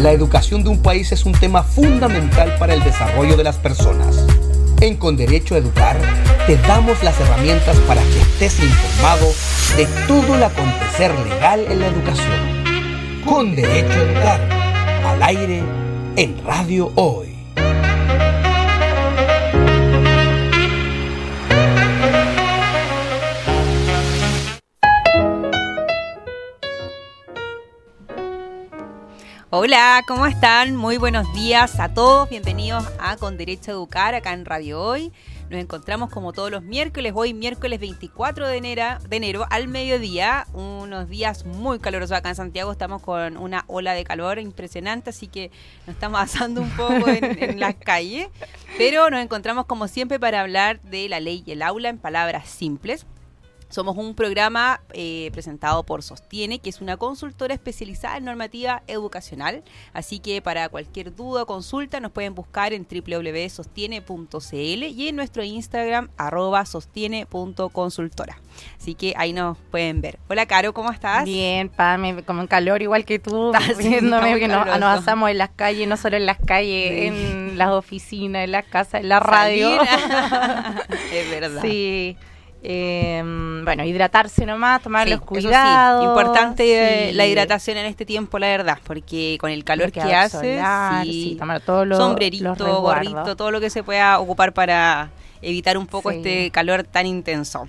La educación de un país es un tema fundamental para el desarrollo de las personas. En Con Derecho a Educar te damos las herramientas para que estés informado de todo el acontecer legal en la educación. Con Derecho a Educar, al aire, en Radio Hoy. Hola, ¿cómo están? Muy buenos días a todos. Bienvenidos a Con Derecho a Educar acá en Radio Hoy. Nos encontramos como todos los miércoles, hoy miércoles 24 de enero, de enero al mediodía, unos días muy calurosos acá en Santiago, estamos con una ola de calor impresionante, así que nos estamos asando un poco en, en las calles, pero nos encontramos como siempre para hablar de la ley y el aula en palabras simples. Somos un programa eh, presentado por Sostiene, que es una consultora especializada en normativa educacional. Así que para cualquier duda o consulta nos pueden buscar en www.sostiene.cl y en nuestro Instagram arroba sostiene.consultora. Así que ahí nos pueden ver. Hola Caro, ¿cómo estás? Bien, Pame, como en calor igual que tú, viéndome que nos, nos asamos en las calles, no solo en las calles, en las oficinas, en las casas, en la radio. es verdad. Sí. Eh, bueno, hidratarse nomás, tomar los cuidados. Sí. Importante sí. la hidratación en este tiempo, la verdad, porque con el calor que hace, solar, tomar todo lo, sombrerito, gorrito, todo lo que se pueda ocupar para evitar un poco este calor tan intenso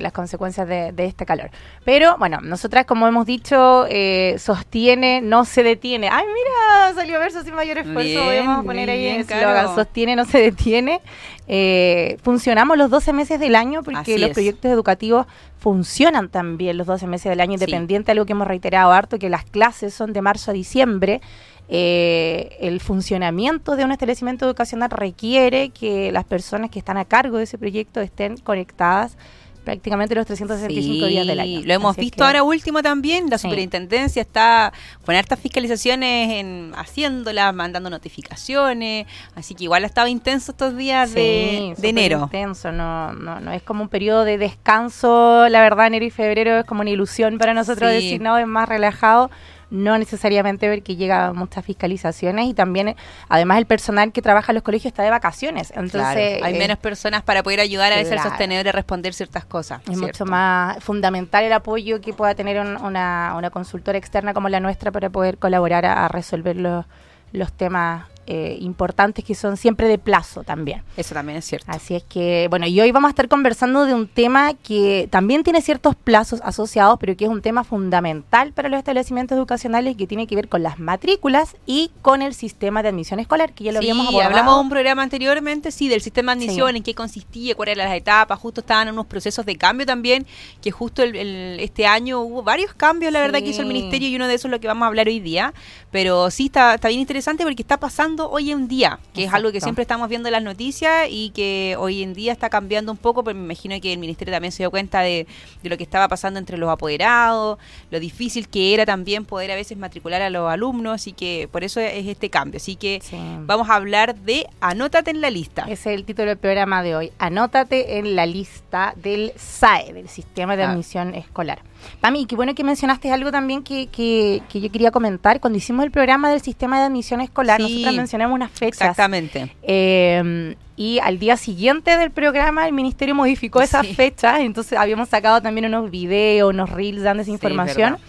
las consecuencias de, de, este calor. Pero bueno, nosotras, como hemos dicho, eh, sostiene, no se detiene. ¡Ay, mira! Salió verso sin mayor esfuerzo. Bien, Vamos a poner ahí en eslogan: sostiene, no se detiene. Eh, funcionamos los 12 meses del año porque Así los es. proyectos educativos funcionan también los 12 meses del año, independiente, sí. algo que hemos reiterado harto, que las clases son de marzo a diciembre. Eh, el funcionamiento de un establecimiento educacional requiere que las personas que están a cargo de ese proyecto estén conectadas prácticamente los 365 sí, días del año. Lo hemos Así visto que... ahora último también, la sí. superintendencia está con hartas fiscalizaciones en haciéndolas, mandando notificaciones, así que igual ha estado intenso estos días sí, de, de enero. intenso, no, no, no es como un periodo de descanso, la verdad enero y febrero es como una ilusión para nosotros decir, no, es más relajado, no necesariamente ver que llega muchas fiscalizaciones y también además el personal que trabaja en los colegios está de vacaciones entonces claro, hay eh, menos personas para poder ayudar a veces claro. al sostenedor a responder ciertas cosas es ¿cierto? mucho más fundamental el apoyo que pueda tener un, una, una consultora externa como la nuestra para poder colaborar a, a resolver los, los temas eh, importantes que son siempre de plazo también. Eso también es cierto. Así es que, bueno, y hoy vamos a estar conversando de un tema que también tiene ciertos plazos asociados, pero que es un tema fundamental para los establecimientos educacionales que tiene que ver con las matrículas y con el sistema de admisión escolar, que ya lo sí, habíamos abordado. hablamos de un programa anteriormente, sí, del sistema de admisión, sí. en qué consistía, cuáles eran las etapas, justo estaban en unos procesos de cambio también, que justo el, el, este año hubo varios cambios, la verdad, que hizo el ministerio y uno de esos es lo que vamos a hablar hoy día, pero sí está, está bien interesante porque está pasando hoy en día, que Exacto. es algo que siempre estamos viendo en las noticias y que hoy en día está cambiando un poco, pero me imagino que el ministerio también se dio cuenta de, de, lo que estaba pasando entre los apoderados, lo difícil que era también poder a veces matricular a los alumnos, y que por eso es este cambio. Así que sí. vamos a hablar de Anótate en la lista. Ese es el título del programa de hoy, Anótate en la lista del SAE, del Sistema de ah. Admisión Escolar. Pami, qué bueno que mencionaste algo también que, que, que, yo quería comentar. Cuando hicimos el programa del sistema de admisión escolar, sí, nosotros mencionamos unas fechas. Exactamente. Eh, y al día siguiente del programa el ministerio modificó esas sí. fechas, entonces habíamos sacado también unos videos, unos reels dando esa información. Sí,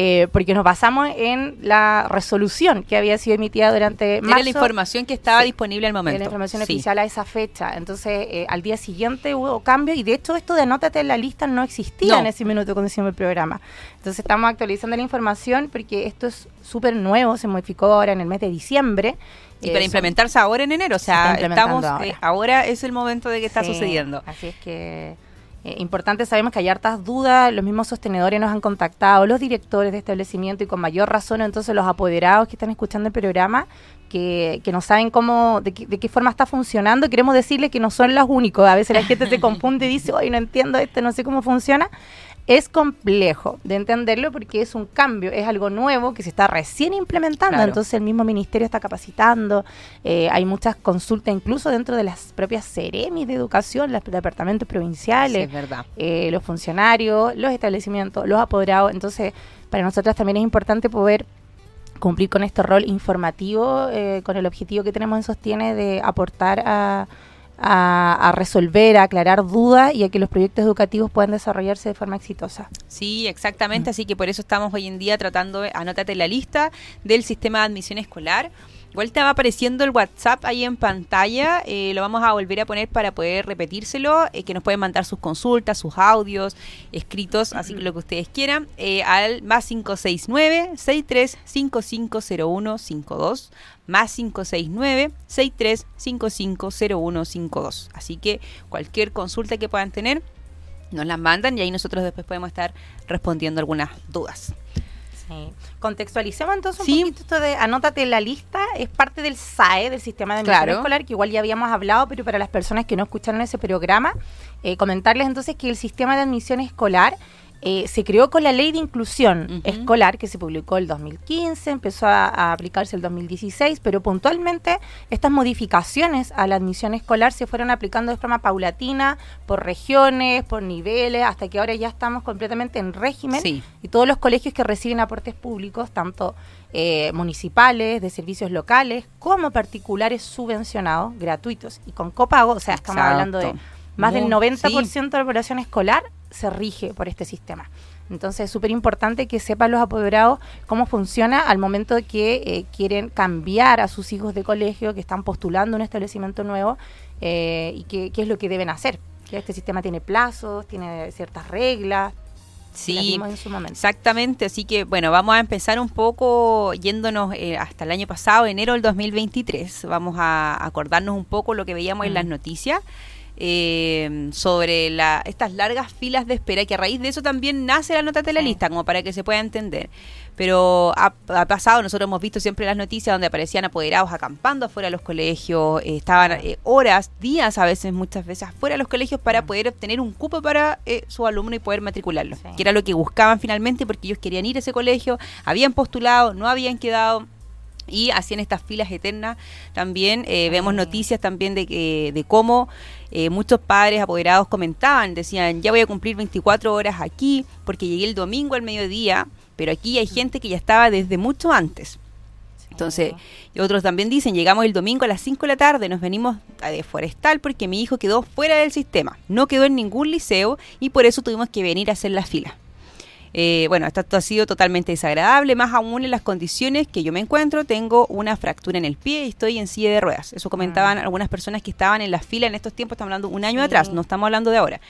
eh, porque nos basamos en la resolución que había sido emitida durante marzo. Era la información que estaba sí, disponible al momento. Era la información sí. oficial a esa fecha. Entonces, eh, al día siguiente hubo cambio y de hecho esto de anótate en la lista no existía no. en ese minuto cuando hicimos el programa. Entonces, estamos actualizando la información porque esto es súper nuevo, se modificó ahora en el mes de diciembre. Y para implementarse ahora en enero, o sea, estamos ahora. Eh, ahora. es el momento de que está sucediendo. Así es que eh, importante, sabemos que hay hartas dudas, los mismos sostenedores nos han contactado, los directores de establecimiento y con mayor razón entonces los apoderados que están escuchando el programa, que, que no saben cómo, de, de, qué forma está funcionando, queremos decirles que no son los únicos, a veces la gente se confunde y dice, hoy no entiendo esto, no sé cómo funciona, es complejo de entenderlo porque es un cambio, es algo nuevo que se está recién implementando, claro. entonces el mismo ministerio está capacitando, eh, hay muchas consultas incluso dentro de las propias Ceremis de educación, los departamentos provinciales, sí, eh, los funcionarios, los establecimientos, los apoderados, entonces para nosotras también es importante poder cumplir con este rol informativo, eh, con el objetivo que tenemos en Sostiene de aportar a, a, resolver, a aclarar dudas y a que los proyectos educativos puedan desarrollarse de forma exitosa. Sí, exactamente, así que por eso estamos hoy en día tratando, anótate la lista del sistema de admisión escolar Igual va apareciendo el WhatsApp ahí en pantalla, eh, lo vamos a volver a poner para poder repetírselo, eh, que nos pueden mandar sus consultas, sus audios, escritos, así que lo que ustedes quieran, eh, al más 569-63550152, más 569-63550152. Así que cualquier consulta que puedan tener, nos la mandan y ahí nosotros después podemos estar respondiendo algunas dudas. Contextualicemos entonces un poquito esto de anótate en la lista, es parte del SAE, del sistema de admisión escolar, que igual ya habíamos hablado, pero para las personas que no escucharon ese programa, eh, comentarles entonces que el sistema de admisión escolar eh, se creó con la ley de inclusión escolar que se publicó el 2015, empezó a, aplicarse el 2016, pero puntualmente estas modificaciones a la admisión escolar se fueron aplicando de forma paulatina, por regiones, por niveles, hasta que ahora ya estamos completamente en régimen y todos los colegios que reciben aportes públicos, tanto eh, municipales, de servicios locales, como particulares subvencionados, gratuitos y con copago, o sea, estamos hablando de más del 90% de la población escolar se rige por este sistema. Entonces es súper importante que sepan los apoderados cómo funciona al momento de que eh, quieren cambiar a sus hijos de colegio, que están postulando un establecimiento nuevo eh, y qué, es lo que deben hacer. Este sistema tiene plazos, tiene ciertas reglas, Sí, en su momento. exactamente. Así que, bueno, vamos a empezar un poco yéndonos eh, hasta el año pasado, enero del 2023. Vamos a acordarnos un poco lo que veíamos en las mm. noticias eh, sobre la, estas largas filas de espera, que a raíz de eso también nace la nota de la lista, como para que se pueda entender. Pero ha, pasado, nosotros hemos visto siempre las noticias donde aparecían apoderados acampando afuera de los colegios, eh, estaban eh, horas, días a veces, muchas veces afuera de los colegios para poder obtener un cupo para eh, su alumno y poder matricularlo, que era lo que buscaban finalmente porque ellos querían ir a ese colegio, habían postulado, no habían quedado y hacían estas filas eternas. También eh, vemos noticias también de, de cómo eh, muchos padres apoderados comentaban, decían, ya voy a cumplir 24 horas aquí porque llegué el domingo al mediodía, pero aquí hay gente que ya estaba desde mucho antes. Entonces, y otros también dicen, llegamos el domingo a las 5 de la tarde, nos venimos de forestal porque mi hijo quedó fuera del sistema, no quedó en ningún liceo y por eso tuvimos que venir a hacer la fila. Eh, bueno, esto, ha sido totalmente desagradable, más aún en las condiciones que yo me encuentro. Tengo una fractura en el pie y estoy en silla de ruedas. Eso comentaban ah. algunas personas que estaban en la fila en estos tiempos, estamos hablando un año atrás, no estamos hablando de ahora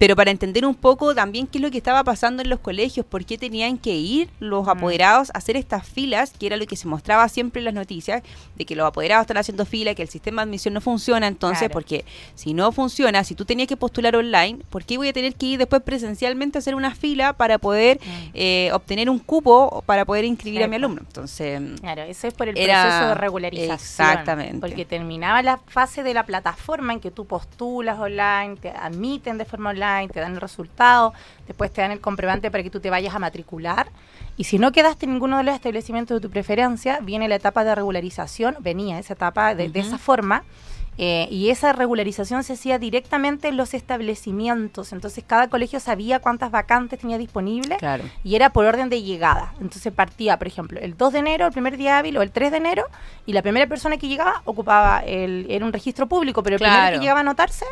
pero para entender un poco también qué es lo que estaba pasando en los colegios, por qué tenían que ir los mm. apoderados a hacer estas filas, que era lo que se mostraba siempre en las noticias, de que los apoderados están haciendo fila, que el sistema de admisión no funciona, entonces, porque si no funciona, si tú tenías que postular online, ¿por qué voy a tener que ir después presencialmente a hacer una fila para poder mm. eh, obtener un cupo para poder inscribir a mi alumno? Entonces, claro, eso es por el proceso de regularización. Exactamente. Porque terminaba la fase de la plataforma en que tú postulas online, te admiten de forma online, te dan el resultado, después te dan el comprobante para que tú te vayas a matricular. Y si no quedaste en ninguno de los establecimientos de tu preferencia, viene la etapa de regularización, venía esa etapa de, esa forma. Eh, y esa regularización se hacía directamente en los establecimientos. Entonces cada colegio sabía cuántas vacantes tenía disponibles y era por orden de llegada. Entonces partía, por ejemplo, el 2 de enero, el primer día hábil o el 3 de enero y la primera persona que llegaba ocupaba el, era un registro público, pero el primero que llegaba a anotarse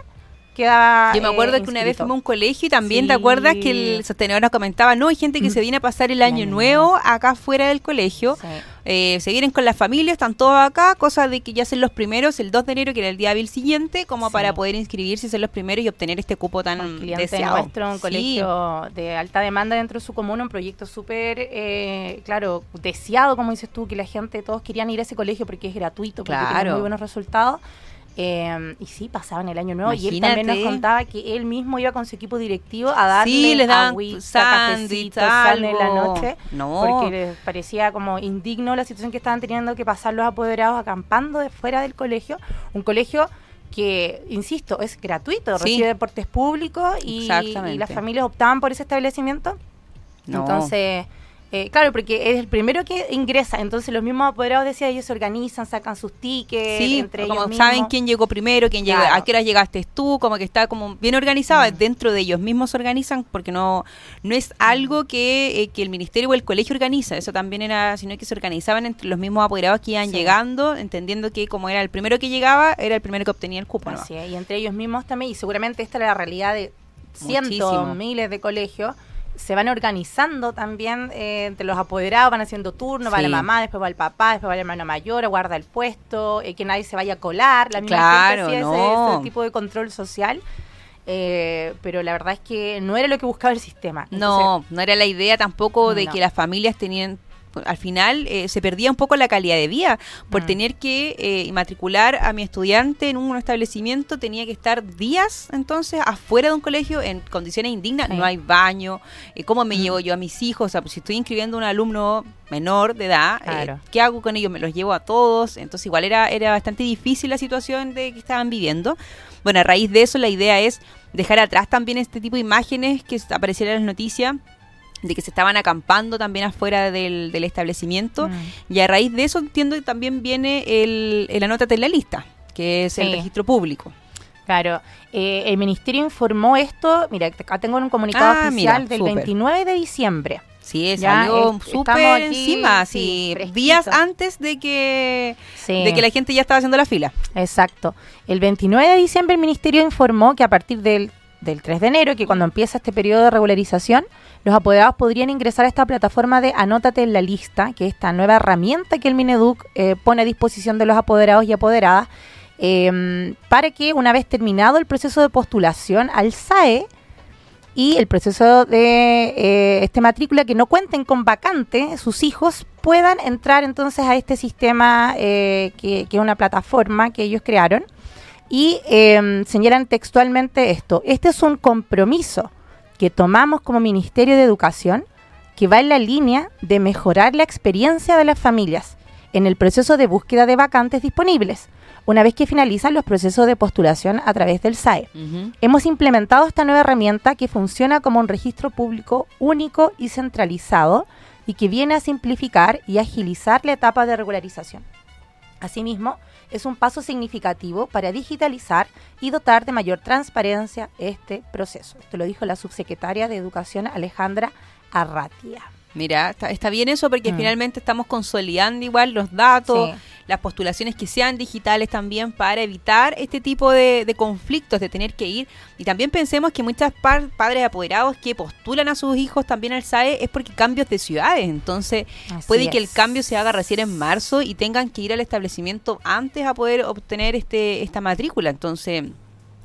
yo me acuerdo que una vez fuimos a un colegio y también te acuerdas que el sostenedor nos comentaba, no, hay gente que se viene a pasar el año, nuevo acá fuera del colegio. Eh, se vienen con la familia, están todos acá, cosa de que ya son los primeros el 2 de enero, que era el día hábil siguiente, como para poder inscribirse y ser los primeros y obtener este cupo tan deseado. nuestro, un colegio de alta demanda dentro de su comuna, un proyecto súper, eh, claro, deseado, como dices tú, que la gente, todos querían ir a ese colegio porque es gratuito, porque tiene muy buenos resultados. Eh, y sí, pasaba en el año nuevo. Y él también nos contaba que él mismo iba con su equipo directivo a darle sí, les daban agüita, en la noche. Porque les parecía como indigno la situación que estaban teniendo que pasar los apoderados acampando de fuera del colegio. Un colegio que, insisto, es gratuito, recibe deportes públicos y, y, las familias optaban por ese establecimiento. Entonces Eh, claro, porque es el primero que ingresa, entonces los mismos apoderados decía ellos se organizan, sacan sus tickets, sí, entre como saben quién llegó primero, quién llegó, a qué hora llegaste tú, como que está como bien organizado, mm. dentro de ellos mismos se organizan porque no no es algo que, eh, que, el ministerio o el colegio organiza, eso también era, sino que se organizaban entre los mismos apoderados que iban llegando, entendiendo que como era el primero que llegaba, era el primero que obtenía el cupo. Así y entre ellos mismos también, y seguramente esta era la realidad de cientos, miles de colegios, se van organizando también eh, entre los apoderados, van haciendo turnos, va la mamá, después va el papá, después va el hermano mayor, guarda el puesto, eh, que nadie se vaya a colar, la misma claro, ese, tipo de control social. Eh, pero la verdad es que no era lo que buscaba el sistema. no, no era la idea tampoco de que las familias tenían al final eh, se perdía un poco la calidad de vida por mm. tener que eh, matricular a mi estudiante en un establecimiento. Tenía que estar días entonces afuera de un colegio en condiciones indignas. No hay baño. Eh, cómo me mm. llevo yo a mis hijos o sea pues, si estoy inscribiendo a un alumno menor de edad qué hago con ellos me los llevo a todos. Entonces igual era era bastante difícil la situación de que estaban viviendo. Bueno a raíz de eso la idea es dejar atrás también este tipo de imágenes que aparecieran en las noticias de que se estaban acampando también afuera del, establecimiento. Mm. Y a raíz de eso entiendo que también viene el, el anótate en la lista, que es el registro público. Claro, eh, el ministerio informó esto, mira, acá tengo un comunicado ah, oficial del 29 de diciembre. Sí, salió súper encima, así, días antes de que, de que la gente ya estaba haciendo la fila. Exacto. El 29 de diciembre el ministerio informó que a partir del, del 3 de enero, que cuando empieza este periodo de regularización, los apoderados podrían ingresar a esta plataforma de Anótate en la lista, que es esta nueva herramienta que el Mineduc eh, pone a disposición de los apoderados y apoderadas, em, para que una vez terminado el proceso de postulación al SAE y el proceso de eh, este matrícula que no cuenten con vacante, sus hijos puedan entrar entonces a este sistema eh, que, que es una plataforma que ellos crearon y em, señalan textualmente esto. Este es un compromiso que tomamos como Ministerio de Educación que va en la línea de mejorar la experiencia de las familias en el proceso de búsqueda de vacantes disponibles, una vez que finalizan los procesos de postulación a través del SAE. Hemos implementado esta nueva herramienta que funciona como un registro público único y centralizado y que viene a simplificar y agilizar la etapa de regularización. Asimismo, es un paso significativo para digitalizar y dotar de mayor transparencia este proceso. Esto lo dijo la subsecretaria de Educación Alejandra Arratia. Mira, está, bien eso porque mm. finalmente estamos consolidando igual los datos, las postulaciones que sean digitales también para evitar este tipo de, conflictos, de tener que ir. Y también pensemos que muchas padres apoderados que postulan a sus hijos también al SAE es porque cambios de ciudades. Entonces puede que el cambio se haga recién en marzo y tengan que ir al establecimiento antes a poder obtener este esta matrícula. Entonces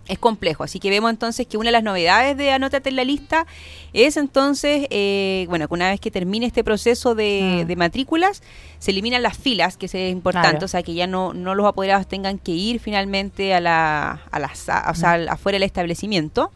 es complejo. Así que vemos entonces que una de las novedades de Anótate en la lista es entonces, eh, bueno, que una vez que termine este proceso de, mm. matrículas, se eliminan las filas, que es importante, o sea, que ya no, no los apoderados tengan que ir finalmente a la, a la, o sea, mm. afuera del establecimiento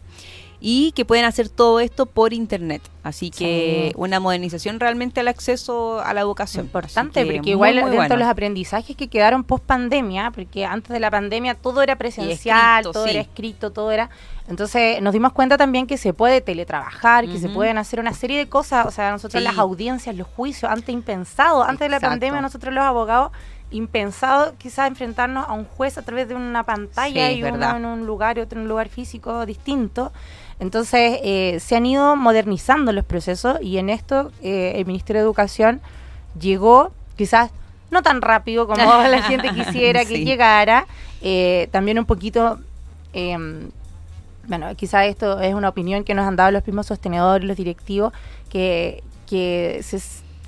y que pueden hacer todo esto por internet. Así que una modernización realmente al acceso a la educación. Importante, porque igual dentro de los aprendizajes que quedaron post pandemia, porque antes de la pandemia todo era presencial, todo era escrito, todo era... Entonces nos dimos cuenta también que se puede teletrabajar, que se pueden hacer una serie de cosas, o sea, nosotros las audiencias, los juicios, antes impensado, antes de la pandemia nosotros los abogados impensado quizás enfrentarnos a un juez a través de una pantalla y uno en un lugar y otro en un lugar físico distinto. Entonces, eh, se han ido modernizando los procesos y en esto eh, el Ministerio de Educación llegó, quizás no tan rápido como la gente quisiera que llegara, eh, también un poquito, em, bueno, quizás esto es una opinión que nos han dado los mismos sostenedores, los directivos, que, que se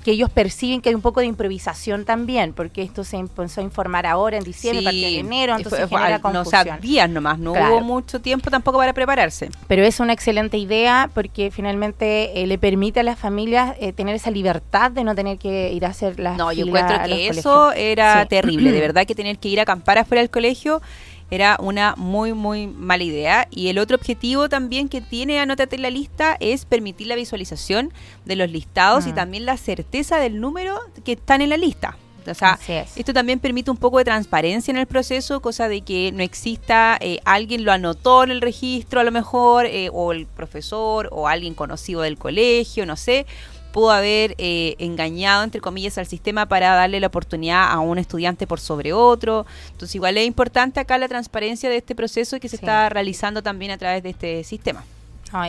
que ellos perciben que hay un poco de improvisación también, porque esto se empezó a informar ahora en diciembre, a de enero, entonces genera confusión. No, o días nomás, no hubo mucho tiempo tampoco para prepararse. Pero es una excelente idea porque finalmente eh, le permite a las familias eh, tener esa libertad de no tener que ir a hacer las No, yo encuentro que eso era terrible, de verdad que tener que ir a acampar afuera del colegio era una muy, muy mala idea. Y el otro objetivo también que tiene Anótate en la lista es permitir la visualización de los listados y mm. también la certeza del número que están en la lista. O sea, esto también permite un poco de transparencia en el proceso, cosa de que no exista eh, alguien lo anotó en el registro a lo mejor, eh, o el profesor, o alguien conocido del colegio, no sé, pudo haber eh, engañado, entre comillas, al sistema para darle la oportunidad a un estudiante por sobre otro. Entonces, igual es importante acá la transparencia de este proceso que se está realizando también a través de este sistema.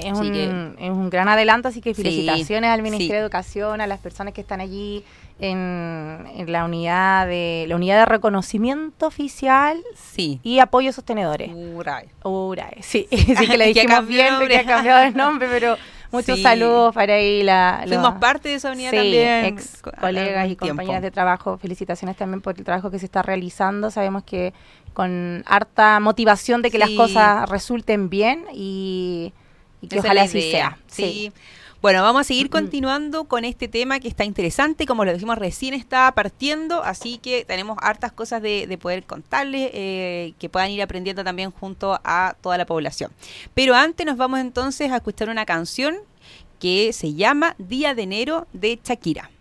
es, un, gran adelanto, así que felicitaciones al Ministerio de Educación, a las personas que están allí en, la unidad de la unidad de reconocimiento oficial sí. y apoyo sostenedores. URAE. URAE, sí, sí que le dijimos bien que ha cambiado el nombre, pero Muchos saludos para ahí. La, Fuimos parte de esa unidad también. Ex colegas y compañeras de trabajo. Felicitaciones también por el trabajo que se está realizando. Sabemos que con harta motivación de que las cosas resulten bien y, que ojalá así sea. sí. Bueno, vamos a seguir continuando con este tema que está interesante, como lo dijimos recién está partiendo, así que tenemos hartas cosas de, poder contarles, eh, que puedan ir aprendiendo también junto a toda la población. Pero antes nos vamos entonces a escuchar una canción que se llama Día de Enero de Shakira.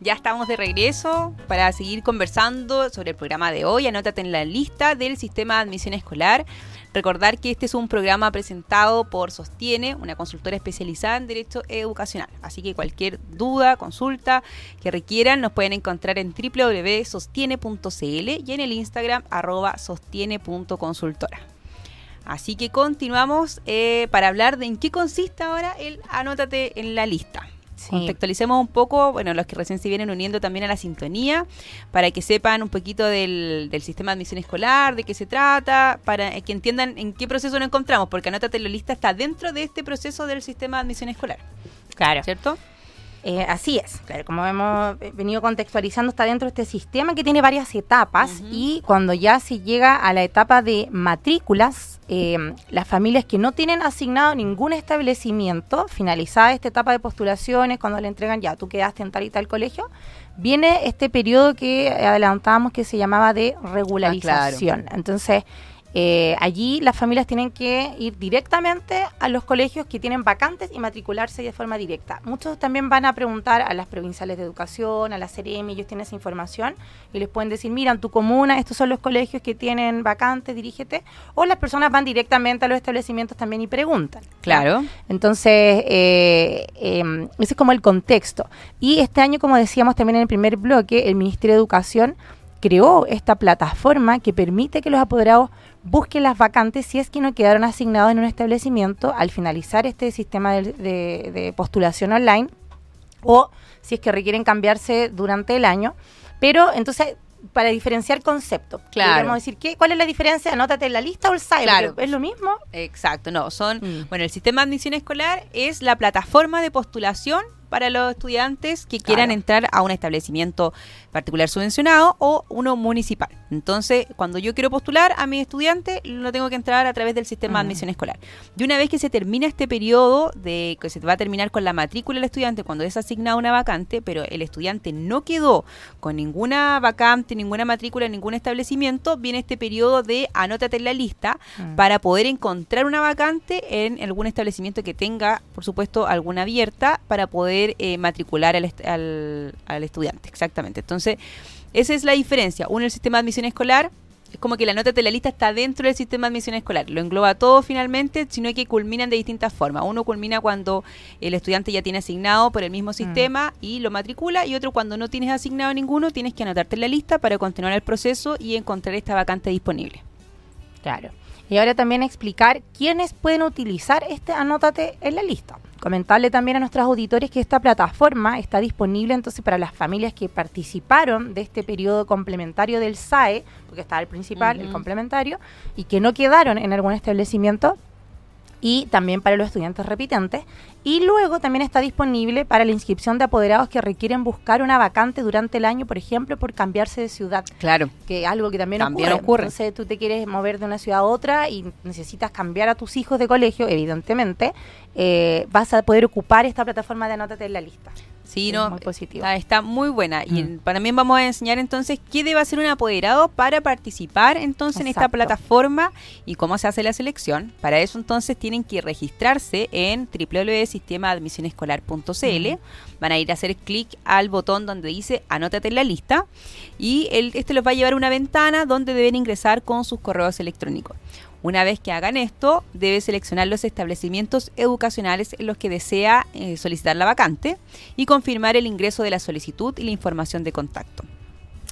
Ya estamos de regreso para seguir conversando sobre el programa de hoy. Anótate en la lista del sistema de admisión escolar. Recordar que este es un programa presentado por Sostiene, una consultora especializada en Derecho Educacional. Así que cualquier duda, consulta que requieran nos pueden encontrar en www.sostiene.cl y en el Instagram arroba sostiene.consultora. Así que continuamos eh, para hablar de en qué consiste ahora el Anótate en la lista. Contextualicemos un poco, bueno, los que recién se vienen uniendo también a la sintonía, para que sepan un poquito del, sistema de admisión escolar, de qué se trata, para que entiendan en qué proceso nos encontramos, porque Anótate la lista está dentro de este proceso del sistema de admisión escolar. Claro. ¿Cierto? Eh, así es, claro, como hemos venido contextualizando, está dentro de este sistema que tiene varias etapas y cuando ya se llega a la etapa de matrículas, eh, las familias que no tienen asignado ningún establecimiento, finalizada esta etapa de postulaciones, cuando le entregan ya, tú quedaste en tal y tal colegio, viene este periodo que adelantábamos que se llamaba de ah, regularización. Entonces, eh, allí las familias tienen que ir directamente a los colegios que tienen vacantes y matricularse de forma directa. Muchos también van a preguntar a las provinciales de educación, a la CEREM, ellos tienen esa información y les pueden decir, mira, en tu comuna estos son los colegios que tienen vacantes, dirígete. O las personas van directamente a los establecimientos también y preguntan. Claro. Entonces, eh, em, ese es como el contexto. Y este año, como decíamos también en el primer bloque, el Ministerio de Educación creó esta plataforma que permite que los apoderados busquen las vacantes si es que no quedaron asignados en un establecimiento al finalizar este sistema de, postulación online o si es que requieren cambiarse durante el año. Pero entonces para diferenciar conceptos. Claro. decir, ¿qué, ¿cuál es la diferencia? Anótate en la lista o el site. Claro. ¿Es lo mismo? Exacto, no. Son, mm. bueno, el sistema de admisión escolar es la plataforma de postulación para los estudiantes que quieran entrar a un establecimiento particular subvencionado o uno municipal. Entonces, cuando yo quiero postular a mi estudiante, lo tengo que entrar a través del sistema de admisión escolar. Y una vez que se termina este periodo de que se va a terminar con la matrícula del estudiante cuando es asignada una vacante, pero el estudiante no quedó con ninguna vacante, ninguna matrícula en ningún establecimiento, viene este periodo de anótate en la lista mm. para poder encontrar una vacante en algún establecimiento que tenga, por supuesto, alguna abierta para poder eh, matricular al, al, al estudiante. Exactamente. Entonces, entonces, esa es la diferencia. Uno, el sistema de admisión escolar, es como que la nota de la lista está dentro del sistema de admisión escolar. Lo engloba todo finalmente, sino que culminan de distintas formas. Uno culmina cuando el estudiante ya tiene asignado por el mismo mm. sistema y lo matricula, y otro cuando no tienes asignado ninguno, tienes que anotarte en la lista para continuar el proceso y encontrar esta vacante disponible. Claro. Y ahora también explicar quiénes pueden utilizar este anótate en la lista. Comentarle también a nuestros auditores que esta plataforma está disponible entonces para las familias que participaron de este periodo complementario del SAE, porque está el principal, el complementario, y que no quedaron en algún establecimiento, y también para los estudiantes repitentes. Y luego también está disponible para la inscripción de apoderados que requieren buscar una vacante durante el año, por ejemplo, por cambiarse de ciudad. Claro. Que es algo que también, ocurre. ocurre. Entonces tú te quieres mover de una ciudad a otra y necesitas cambiar a tus hijos de colegio, evidentemente, eh, vas a poder ocupar esta plataforma de Anótate en la lista. Sí, no, muy positivo. Está, muy buena. Y mm. también vamos a enseñar entonces qué debe hacer un apoderado para participar entonces en esta plataforma y cómo se hace la selección. Para eso entonces tienen que registrarse en www.sostiene.cl sistema de admisión escolar.cl. Van a ir a hacer clic al botón donde dice anótate en la lista y el, este los va a llevar a una ventana donde deben ingresar con sus correos electrónicos. Una vez que hagan esto, debe seleccionar los establecimientos educacionales en los que desea eh, solicitar la vacante y confirmar el ingreso de la solicitud y la información de contacto.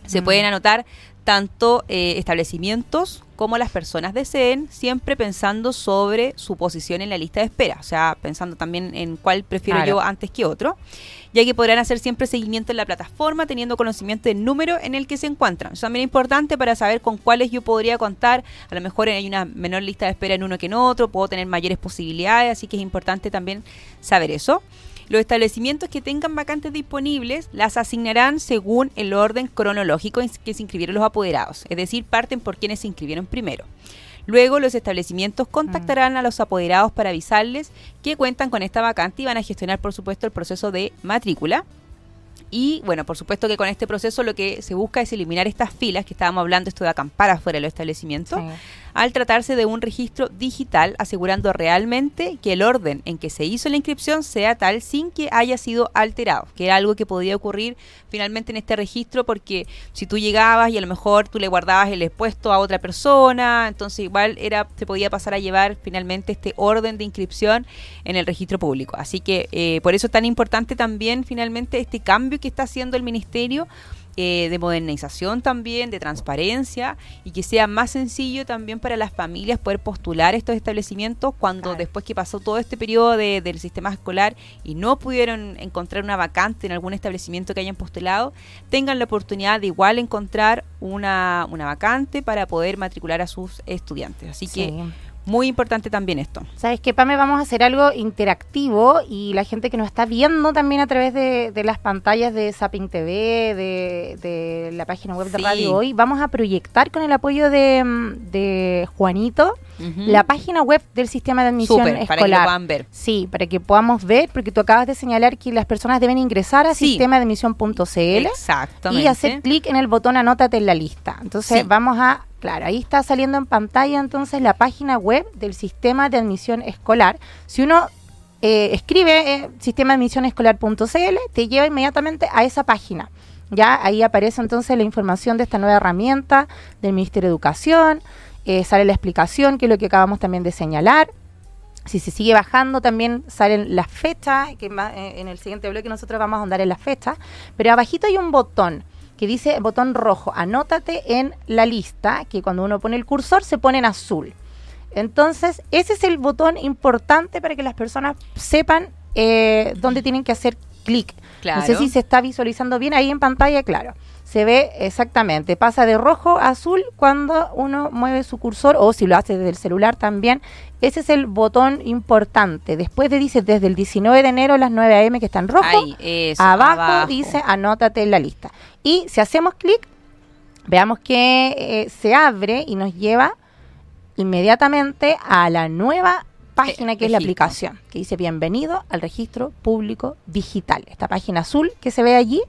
Se mm. pueden anotar tanto eh, establecimientos como las personas deseen, siempre pensando sobre su posición en la lista de espera, o sea, pensando también en cuál prefiero yo antes que otro, ya que podrán hacer siempre seguimiento en la plataforma teniendo conocimiento del número en el que se encuentran. Eso también es importante para saber con cuáles yo podría contar, a lo mejor hay una menor lista de espera en uno que en otro, puedo tener mayores posibilidades, así que es importante también saber eso. Los establecimientos que tengan vacantes disponibles las asignarán según el orden cronológico en que se inscribieron los apoderados, es decir, parten por quienes se inscribieron primero. Luego los establecimientos contactarán a los apoderados para avisarles que cuentan con esta vacante y van a gestionar, por supuesto, el proceso de matrícula. Y bueno, por supuesto que con este proceso lo que se busca es eliminar estas filas que estábamos hablando, esto de acampar afuera de los establecimientos al tratarse de un registro digital, asegurando realmente que el orden en que se hizo la inscripción sea tal sin que haya sido alterado, que era algo que podía ocurrir finalmente en este registro porque si tú llegabas y a lo mejor tú le guardabas el expuesto a otra persona, entonces igual era se podía pasar a llevar finalmente este orden de inscripción en el registro público. Así que eh, por eso es tan importante también finalmente este cambio que está haciendo el ministerio eh, de modernización también, de transparencia y que sea más sencillo también para las familias poder postular estos establecimientos cuando después que pasó todo este periodo del sistema escolar y no pudieron encontrar una vacante en algún establecimiento que hayan postulado, tengan la oportunidad de igual encontrar una, una vacante para poder matricular a sus estudiantes. Así que muy importante también esto. Sabes que Pame vamos a hacer algo interactivo y la gente que nos está viendo también a través de, las pantallas de Zapping TV, de, la página web de Radio Hoy, vamos a proyectar con el apoyo de, Juanito la página web del sistema de admisión escolar. Para que puedan ver. Sí, para que podamos ver, porque tú acabas de señalar que las personas deben ingresar a sistema de admisión.cl y hacer clic en el botón anótate en la lista. Entonces vamos a Claro, ahí está saliendo en pantalla entonces la página web del sistema de admisión escolar. Si uno eh, escribe eh, sistema de admisión escolar.cl, te lleva inmediatamente a esa página. Ya ahí aparece entonces la información de esta nueva herramienta del Ministerio de Educación, eh, sale la explicación, que es lo que acabamos también de señalar. Si se sigue bajando, también salen las fechas, que en el siguiente bloque nosotros vamos a andar en las fechas, pero abajito hay un botón que dice botón rojo, anótate en la lista, que cuando uno pone el cursor se pone en azul. Entonces, ese es el botón importante para que las personas sepan eh, dónde tienen que hacer clic. No sé si se está visualizando bien ahí en pantalla, claro. Se ve exactamente, pasa de rojo a azul cuando uno mueve su cursor o si lo hace desde el celular también. Ese es el botón importante. Después de dice desde el 19 de enero a las 9 a.m. que está en rojo, abajo, dice anótate en la lista. Y si hacemos clic, veamos que eh, se abre y nos lleva inmediatamente a la nueva página que es la aplicación, que dice bienvenido al registro público digital. Esta página azul que se ve allí,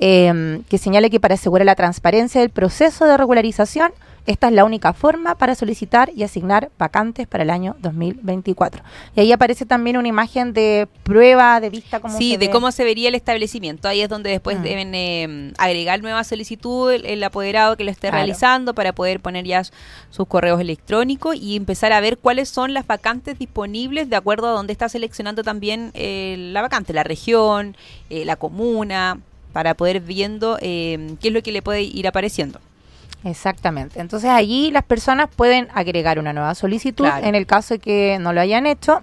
eh, que señala que para asegurar la transparencia del proceso de regularización, esta es la única forma para solicitar y asignar vacantes para el año 2024. Y ahí aparece también una imagen de prueba de vista. Cómo sí, de cómo se vería el establecimiento. Ahí es donde después mm. deben eh, agregar nueva solicitud el, apoderado que lo esté realizando para poder poner ya sus correos electrónicos y empezar a ver cuáles son las vacantes disponibles de acuerdo a dónde está seleccionando también eh, la vacante, la región, eh, la comuna, para poder viendo qué es lo que le puede ir apareciendo. Exactamente. Entonces allí las personas pueden agregar una nueva solicitud en el caso de que no lo hayan hecho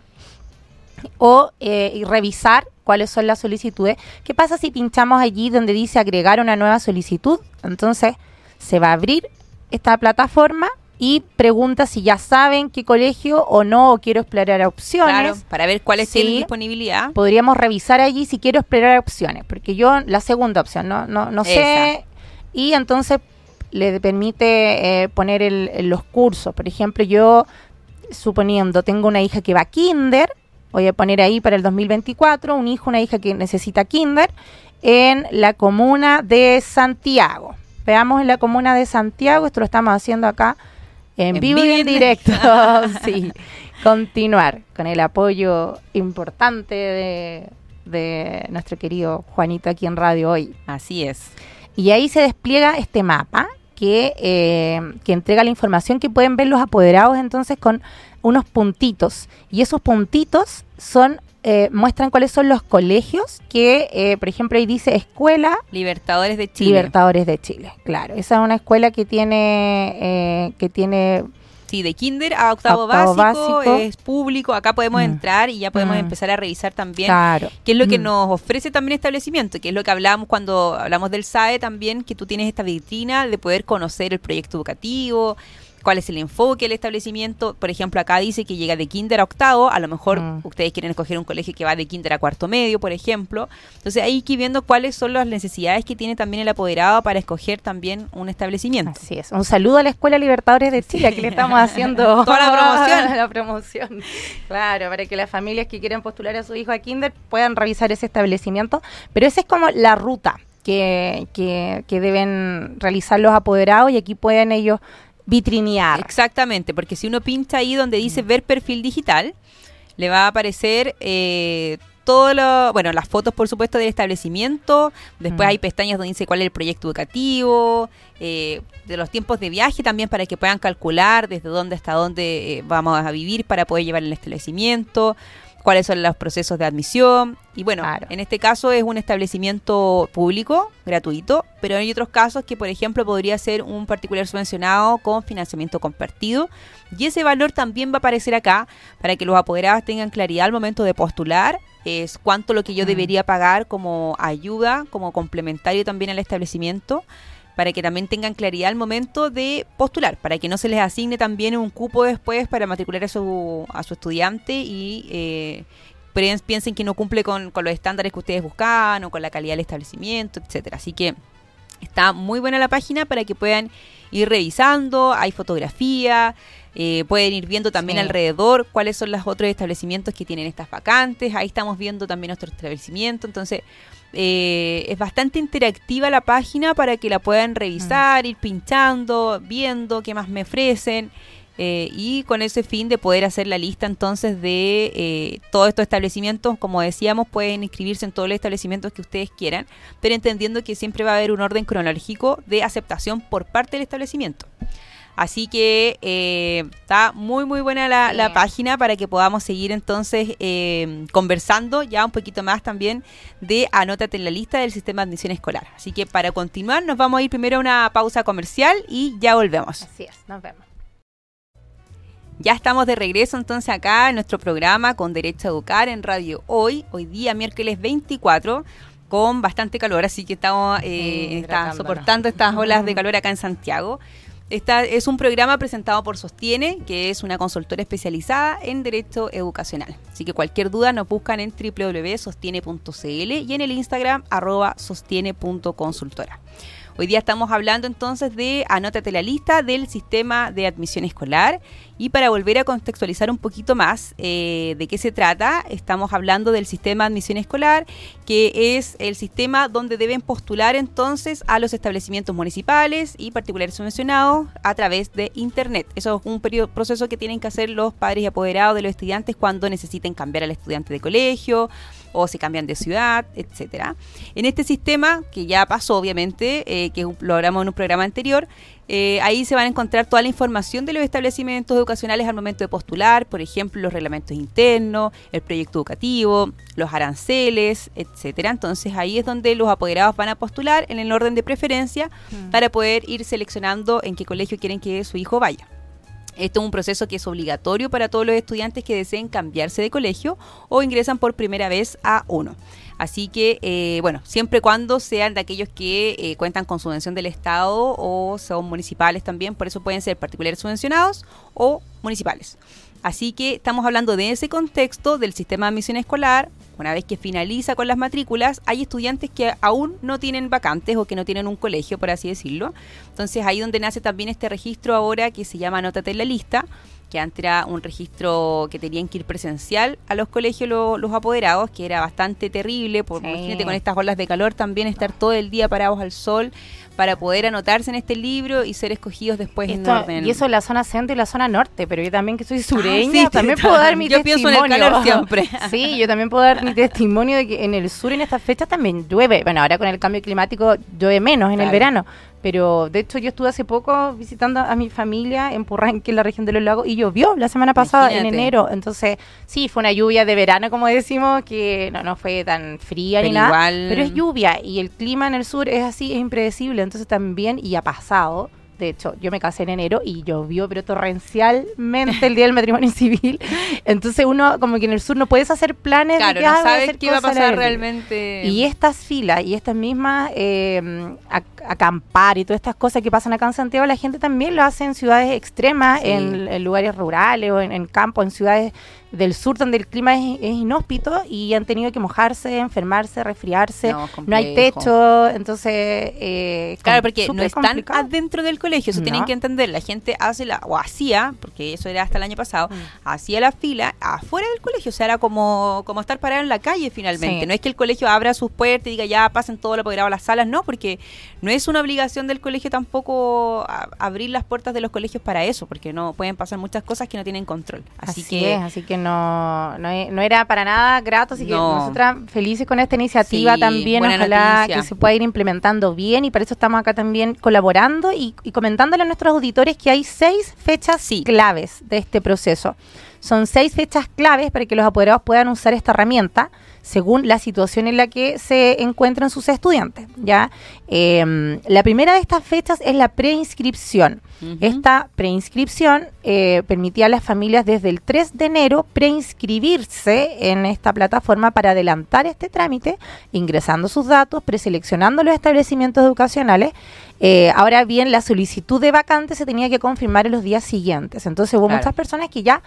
o eh, revisar cuáles son las solicitudes. ¿Qué pasa si pinchamos allí donde dice agregar una nueva solicitud? Entonces se va a abrir esta plataforma y pregunta si ya saben qué colegio o no o quiero explorar opciones. Claro, para ver cuál es la disponibilidad. Podríamos revisar allí si quiero explorar opciones, porque yo la segunda opción no no, no sé y entonces le permite eh, poner los cursos. Por ejemplo, yo, suponiendo, tengo una hija que va a kinder, voy a poner ahí para el 2024, un hijo, una hija que necesita kinder, en la comuna de Santiago. Veamos en la comuna de Santiago, esto lo estamos haciendo acá en, vivo y en directo. sí. continuar con el apoyo importante de, de nuestro querido Juanito aquí en Radio Hoy. Así es. Y ahí se despliega este mapa que, eh, que entrega la información que pueden ver los apoderados entonces con unos puntitos. Y esos puntitos son eh, muestran cuáles son los colegios que, eh, por ejemplo, ahí dice Escuela Libertadores de Chile. Libertadores de Chile, claro. Esa es una escuela que tiene, eh, que tiene Sí, de kinder a octavo, básico, es público. Acá podemos mm. entrar y ya podemos mm. empezar a revisar también qué es lo que mm. nos ofrece también establecimiento, que es lo que hablábamos cuando hablamos del SAE también, que tú tienes esta vitrina de poder conocer el proyecto educativo, cuál es el enfoque del establecimiento. Por ejemplo, acá dice que llega de kinder a octavo, a lo mejor mm. ustedes quieren escoger un colegio que va de kinder a cuarto medio, por ejemplo. Entonces hay que ir viendo cuáles son las necesidades que tiene también el apoderado para escoger también un establecimiento. Así es. Un saludo a la Escuela Libertadores de Chile, que le estamos haciendo toda la promoción. la promoción. Claro, para que las familias que quieren postular a su hijo a kinder puedan revisar ese establecimiento. Pero esa es como la ruta. Que, que, que, deben realizar los apoderados y aquí pueden ellos vitrinear. Exactamente, porque si uno pincha ahí donde dice ver perfil digital, le va a aparecer eh, todo lo, bueno, las fotos por supuesto del establecimiento, después mm. hay pestañas donde dice cuál es el proyecto educativo, eh, de los tiempos de viaje también para que puedan calcular desde dónde hasta dónde eh, vamos a vivir para poder llevar el establecimiento cuáles son los procesos de admisión. Y bueno, en este caso es un establecimiento público, gratuito, pero hay otros casos que, por ejemplo, podría ser un particular subvencionado con financiamiento compartido. Y ese valor también va a aparecer acá para que los apoderados tengan claridad al momento de postular. Es cuánto lo que yo mm. debería pagar como ayuda, como complementario también al establecimiento para que también tengan claridad al momento de postular, para que no se les asigne también un cupo después para matricular a su, a su estudiante y eh, piensen que no cumple con, los estándares que ustedes buscaban o con la calidad del establecimiento, etcétera. Así que está muy buena la página para que puedan ir revisando, hay fotografía, eh, pueden ir viendo también alrededor cuáles son los otros establecimientos que tienen estas vacantes, ahí estamos viendo también nuestro establecimiento, entonces eh, es bastante interactiva la página para que la puedan revisar, mm. ir pinchando, viendo qué más me ofrecen. Eh, y con ese fin de poder hacer la lista entonces de eh, todos estos establecimientos, como decíamos, pueden inscribirse en todos los establecimientos que ustedes quieran, pero entendiendo que siempre va a haber un orden cronológico de aceptación por parte del establecimiento. Así que eh, está muy muy buena la, página para que podamos seguir entonces eh, conversando ya un poquito más también de Anótate en la lista del sistema de admisión escolar. Así que para continuar nos vamos a ir primero a una pausa comercial y ya volvemos. Así es, nos vemos. Ya estamos de regreso entonces acá en nuestro programa con Derecho a Educar en Radio Hoy, hoy día miércoles 24 con bastante calor, así que estamos eh, soportando estas olas de calor acá en Santiago. Esta es un programa presentado por Sostiene, que es una consultora especializada en Derecho Educacional. Así que cualquier duda nos buscan en www.sostiene.cl y en el Instagram arroba sostiene.consultora. Hoy día estamos hablando entonces de Anótate la lista del sistema de admisión escolar y para volver a contextualizar un poquito más eh, de qué se trata, estamos hablando del sistema de admisión escolar, que es el sistema donde deben postular entonces a los establecimientos municipales y particulares subvencionados a través de Internet. Eso es un periodo, proceso que tienen que hacer los padres y apoderados de los estudiantes cuando necesiten cambiar al estudiante de colegio o se cambian de ciudad, etcétera. En este sistema, que ya pasó obviamente, eh, que lo hablamos en un programa anterior, eh, ahí se van a encontrar toda la información de los establecimientos educacionales al momento de postular, por ejemplo, los reglamentos internos, el proyecto educativo, los aranceles, etcétera. Entonces ahí es donde los apoderados van a postular en el orden de preferencia mm. para poder ir seleccionando en qué colegio quieren que su hijo vaya. Esto es un proceso que es obligatorio para todos los estudiantes que deseen cambiarse de colegio o ingresan por primera vez a uno. Así que, eh, bueno, siempre y cuando sean de aquellos que eh, cuentan con subvención del Estado o son municipales también, por eso pueden ser particulares subvencionados o municipales. Así que estamos hablando de ese contexto del sistema de admisión escolar. Una vez que finaliza con las matrículas, hay estudiantes que aún no tienen vacantes o que no tienen un colegio, por así decirlo. Entonces ahí donde nace también este registro ahora que se llama Anótate en la lista, que antes era un registro que tenían que ir presencial a los colegios los apoderados, que era bastante terrible, por, imagínate con estas olas de calor también estar todo el día parados al sol para poder anotarse en este libro y ser escogidos después en orden. Y eso en la zona centro y la zona norte, pero yo también que soy sureña, también puedo dar mi testimonio. Yo pienso en el calor siempre. sí, yo también puedo dar mi testimonio de que en el sur en estas fechas también llueve. Bueno, ahora con el cambio climático llueve menos en el verano, pero de hecho yo estuve hace poco visitando a mi familia en Purranque, en la región de los lagos, y llovió la semana pasada en enero. Entonces, sí, fue una lluvia de verano, como decimos, que no, no fue tan fría ni nada. Pero es lluvia y el clima en el sur es así, es impredecible. Entonces también, y ha pasado, de hecho, yo me casé en enero y llovió, pero torrencialmente el día del matrimonio civil. Entonces uno, como que en el sur no puedes hacer planes claro, de no sabes qué va a pasar realmente. Y estas filas y estas mismas eh, acampar y todas estas cosas que pasan acá en Santiago, la gente también lo hace en ciudades extremas, en, lugares rurales o en, en campos, en ciudades del sur donde el clima es, inhóspito y han tenido que mojarse, enfermarse, resfriarse, no, hay techo, entonces... Eh, claro, porque no están adentro del colegio, eso tienen que entender, la gente hace la, o hacía, porque eso era hasta el año pasado, mm. hacía la fila afuera del colegio, o sea, era como, como estar parado en la calle finalmente, no es que el colegio abra sus puertas y diga ya pasen todo lo apoderado a las salas, no, porque no es una obligación del colegio tampoco abrir las puertas de los colegios para eso, porque no pueden pasar muchas cosas que no tienen control. Así, que, así que no, no, era para nada grato, así que nosotras felices con esta iniciativa también, ojalá que se pueda ir implementando bien y para eso estamos acá también colaborando y, comentándole a nuestros auditores que hay seis fechas claves de este proceso. Son seis fechas claves para que los apoderados puedan usar esta herramienta según la situación en la que se encuentran sus estudiantes. ¿ya? Em, la primera de estas fechas es la preinscripción. Esta preinscripción eh, permitía a las familias desde el 3 de enero preinscribirse en esta plataforma para adelantar este trámite, ingresando sus datos, preseleccionando los establecimientos educacionales. Eh, ahora bien, la solicitud de vacante se tenía que confirmar en los días siguientes. Entonces hubo muchas personas que ya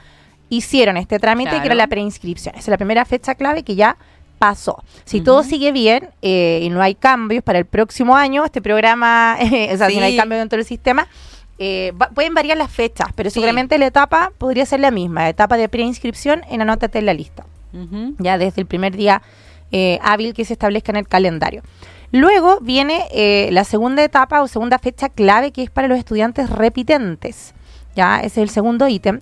hicieron este trámite, que era la preinscripción. Esa es la primera fecha clave que ya pasó. Si todo sigue bien eh, y no hay cambios para el próximo año, este programa, o sea, si no hay cambios dentro del sistema, eh, pueden variar las fechas, pero seguramente la etapa podría ser la misma, etapa de preinscripción en anótate en la lista, ya desde el primer día eh, hábil que se establezca en el calendario. Luego viene la segunda etapa o segunda fecha clave que es para los estudiantes repitentes. Ya, ese es el segundo ítem.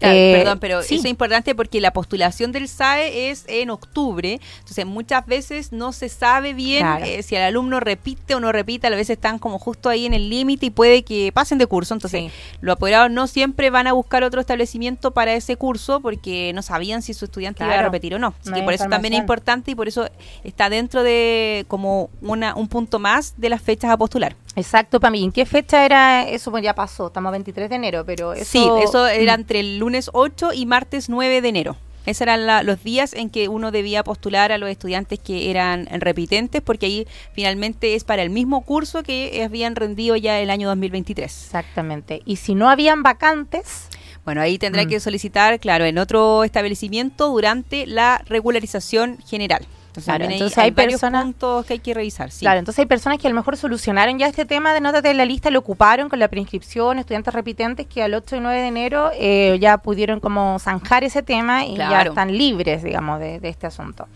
Eh, perdón, pero eso es importante porque la postulación del SAE es en octubre, entonces muchas veces no se sabe bien eh, si el alumno repite o no repite, a veces están como justo ahí en el límite y puede que pasen de curso, entonces los apoderados no siempre van a buscar otro establecimiento para ese curso porque no sabían si su estudiante iba a repetir o no, así que por eso también es importante y por eso está dentro de como una, un punto más de las fechas a postular. Exacto, para mí. ¿En qué fecha era eso? Pues ya pasó, estamos a 23 de enero, pero eso... Sí, eso era entre el lunes 8 y martes 9 de enero. Esos eran los días en que uno debía postular a los estudiantes que eran repitentes, porque ahí finalmente es para el mismo curso que habían rendido ya el año 2023. Exactamente. Y si no habían vacantes... Bueno, ahí tendrá mm. que solicitar, claro, en otro establecimiento durante la regularización general. Entonces, hay, personas puntos que hay que revisar. Claro, entonces hay personas que a lo mejor solucionaron ya este tema de notas de la lista, lo ocuparon con la preinscripción, estudiantes repitentes que al 8 y 9 de enero eh, ya pudieron como zanjar ese tema y ya están libres, digamos, de, de este asunto.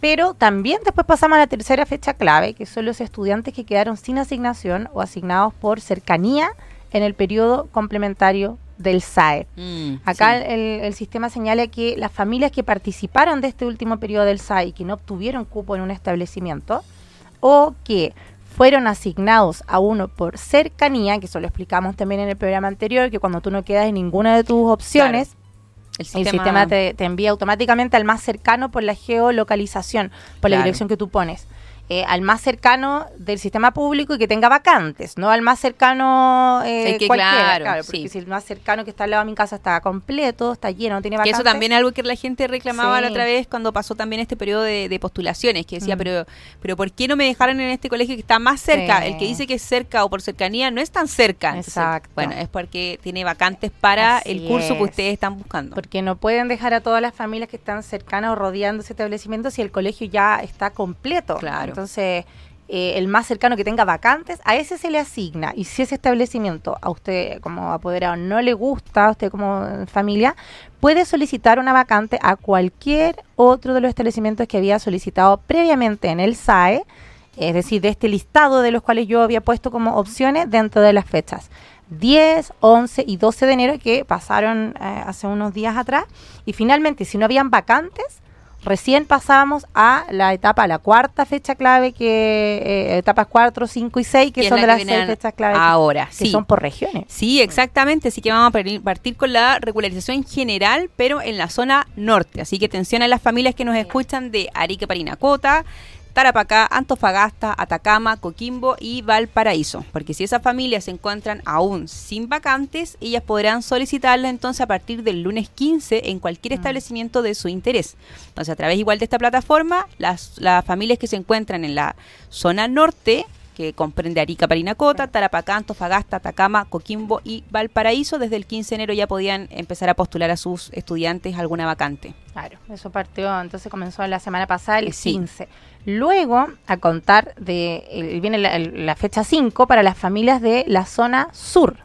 Pero también después pasamos a la tercera fecha clave, que son los estudiantes que quedaron sin asignación o asignados por cercanía en el periodo complementario del SAE. Mm, Acá el, sistema señala que las familias que participaron de este último periodo del SAE y que no obtuvieron cupo en un establecimiento o que fueron asignados a uno por cercanía, que eso lo explicamos también en el programa anterior, que cuando tú no quedas en ninguna de tus opciones, El sistema, te, envía automáticamente al más cercano por la geolocalización, por la dirección que tú pones. Eh, al más cercano del sistema público y que tenga vacantes, no al más cercano eh, cualquiera, claro, porque si el más cercano que está al lado de mi casa está completo, está lleno, no tiene vacantes. eso también es algo que la gente reclamaba la otra vez cuando pasó también este periodo de, postulaciones, que decía, mm. pero pero ¿por qué no me dejaron en este colegio que está más cerca? El que dice que es cerca o por cercanía no es tan cerca. Exacto. bueno, es porque tiene vacantes para el curso que ustedes están buscando. Porque no pueden dejar a todas las familias que están cercanas o rodeando ese establecimiento si el colegio ya está completo. Claro. Entonces, eh, el más cercano que tenga vacantes, a ese se le asigna. Y si ese establecimiento a usted como apoderado no le gusta, a usted como familia, puede solicitar una vacante a cualquier otro de los establecimientos que había solicitado previamente en el SAE, es decir, de este listado de los cuales yo había puesto como opciones dentro de las fechas. 10, 11 y 12 de enero que pasaron eh, hace unos días atrás. Y finalmente, si no habían vacantes, Recién pasábamos a la etapa, la cuarta fecha clave, que eh, etapas 4, 5 y 6, que son de las seis fechas clave. Ahora, que, son por regiones. Sí, exactamente. Así que vamos a partir con la regularización general, pero en la zona norte. Así que atención a las familias que nos escuchan de Arique, Parinacota, Tarapacá, Antofagasta, Atacama, Coquimbo y Valparaíso. Porque si esas familias se encuentran aún sin vacantes, ellas podrán solicitarla entonces a partir del lunes 15 en cualquier mm. establecimiento de su interés. Entonces, a través igual de esta plataforma, las, las familias que se encuentran en la zona norte que comprende Arica, Parinacota, Tarapacá, Antofagasta, Atacama, Coquimbo y Valparaíso. Desde el 15 de enero ya podían empezar a postular a sus estudiantes alguna vacante. Claro, eso partió, entonces comenzó la semana pasada el 15. Luego, a contar de, viene la, fecha 5 para las familias de la zona sur,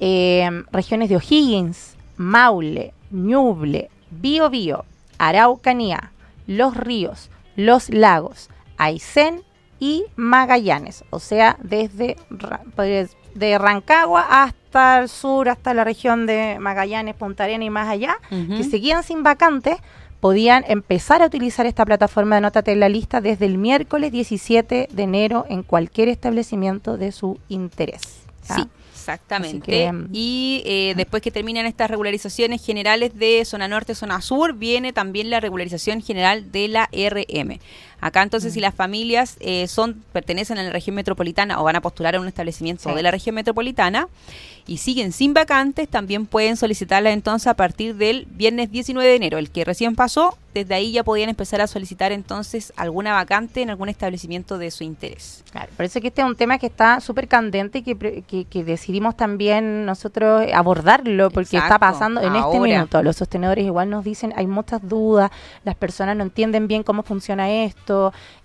eh, regiones de O'Higgins, Maule, Ñuble, Biobío, Araucanía, Los Ríos, Los Lagos, Aysén y Magallanes, o sea, desde pues, de Rancagua hasta el sur, hasta la región de Magallanes, Punta Arenas y más allá, que seguían sin vacantes, podían empezar a utilizar esta plataforma de Nótate en la lista desde el miércoles 17 de enero en cualquier establecimiento de su interés. Sí. Exactamente. Mm, y eh, después que terminan estas regularizaciones generales de zona norte, zona sur, viene también la regularización general de la RM. Acá entonces si mm. las familias eh, son pertenecen a la región metropolitana o van a postular a un establecimiento de la región metropolitana y siguen sin vacantes, también pueden solicitarla entonces a partir del viernes 19 de enero, el que recién pasó, desde ahí ya podían empezar a solicitar entonces alguna vacante en algún establecimiento de su interés. Claro, parece que este es un tema que está súper candente y que, que, decidimos también nosotros abordarlo porque está pasando en este minuto. Los sostenedores igual nos dicen, hay muchas dudas, las personas no entienden bien cómo funciona esto,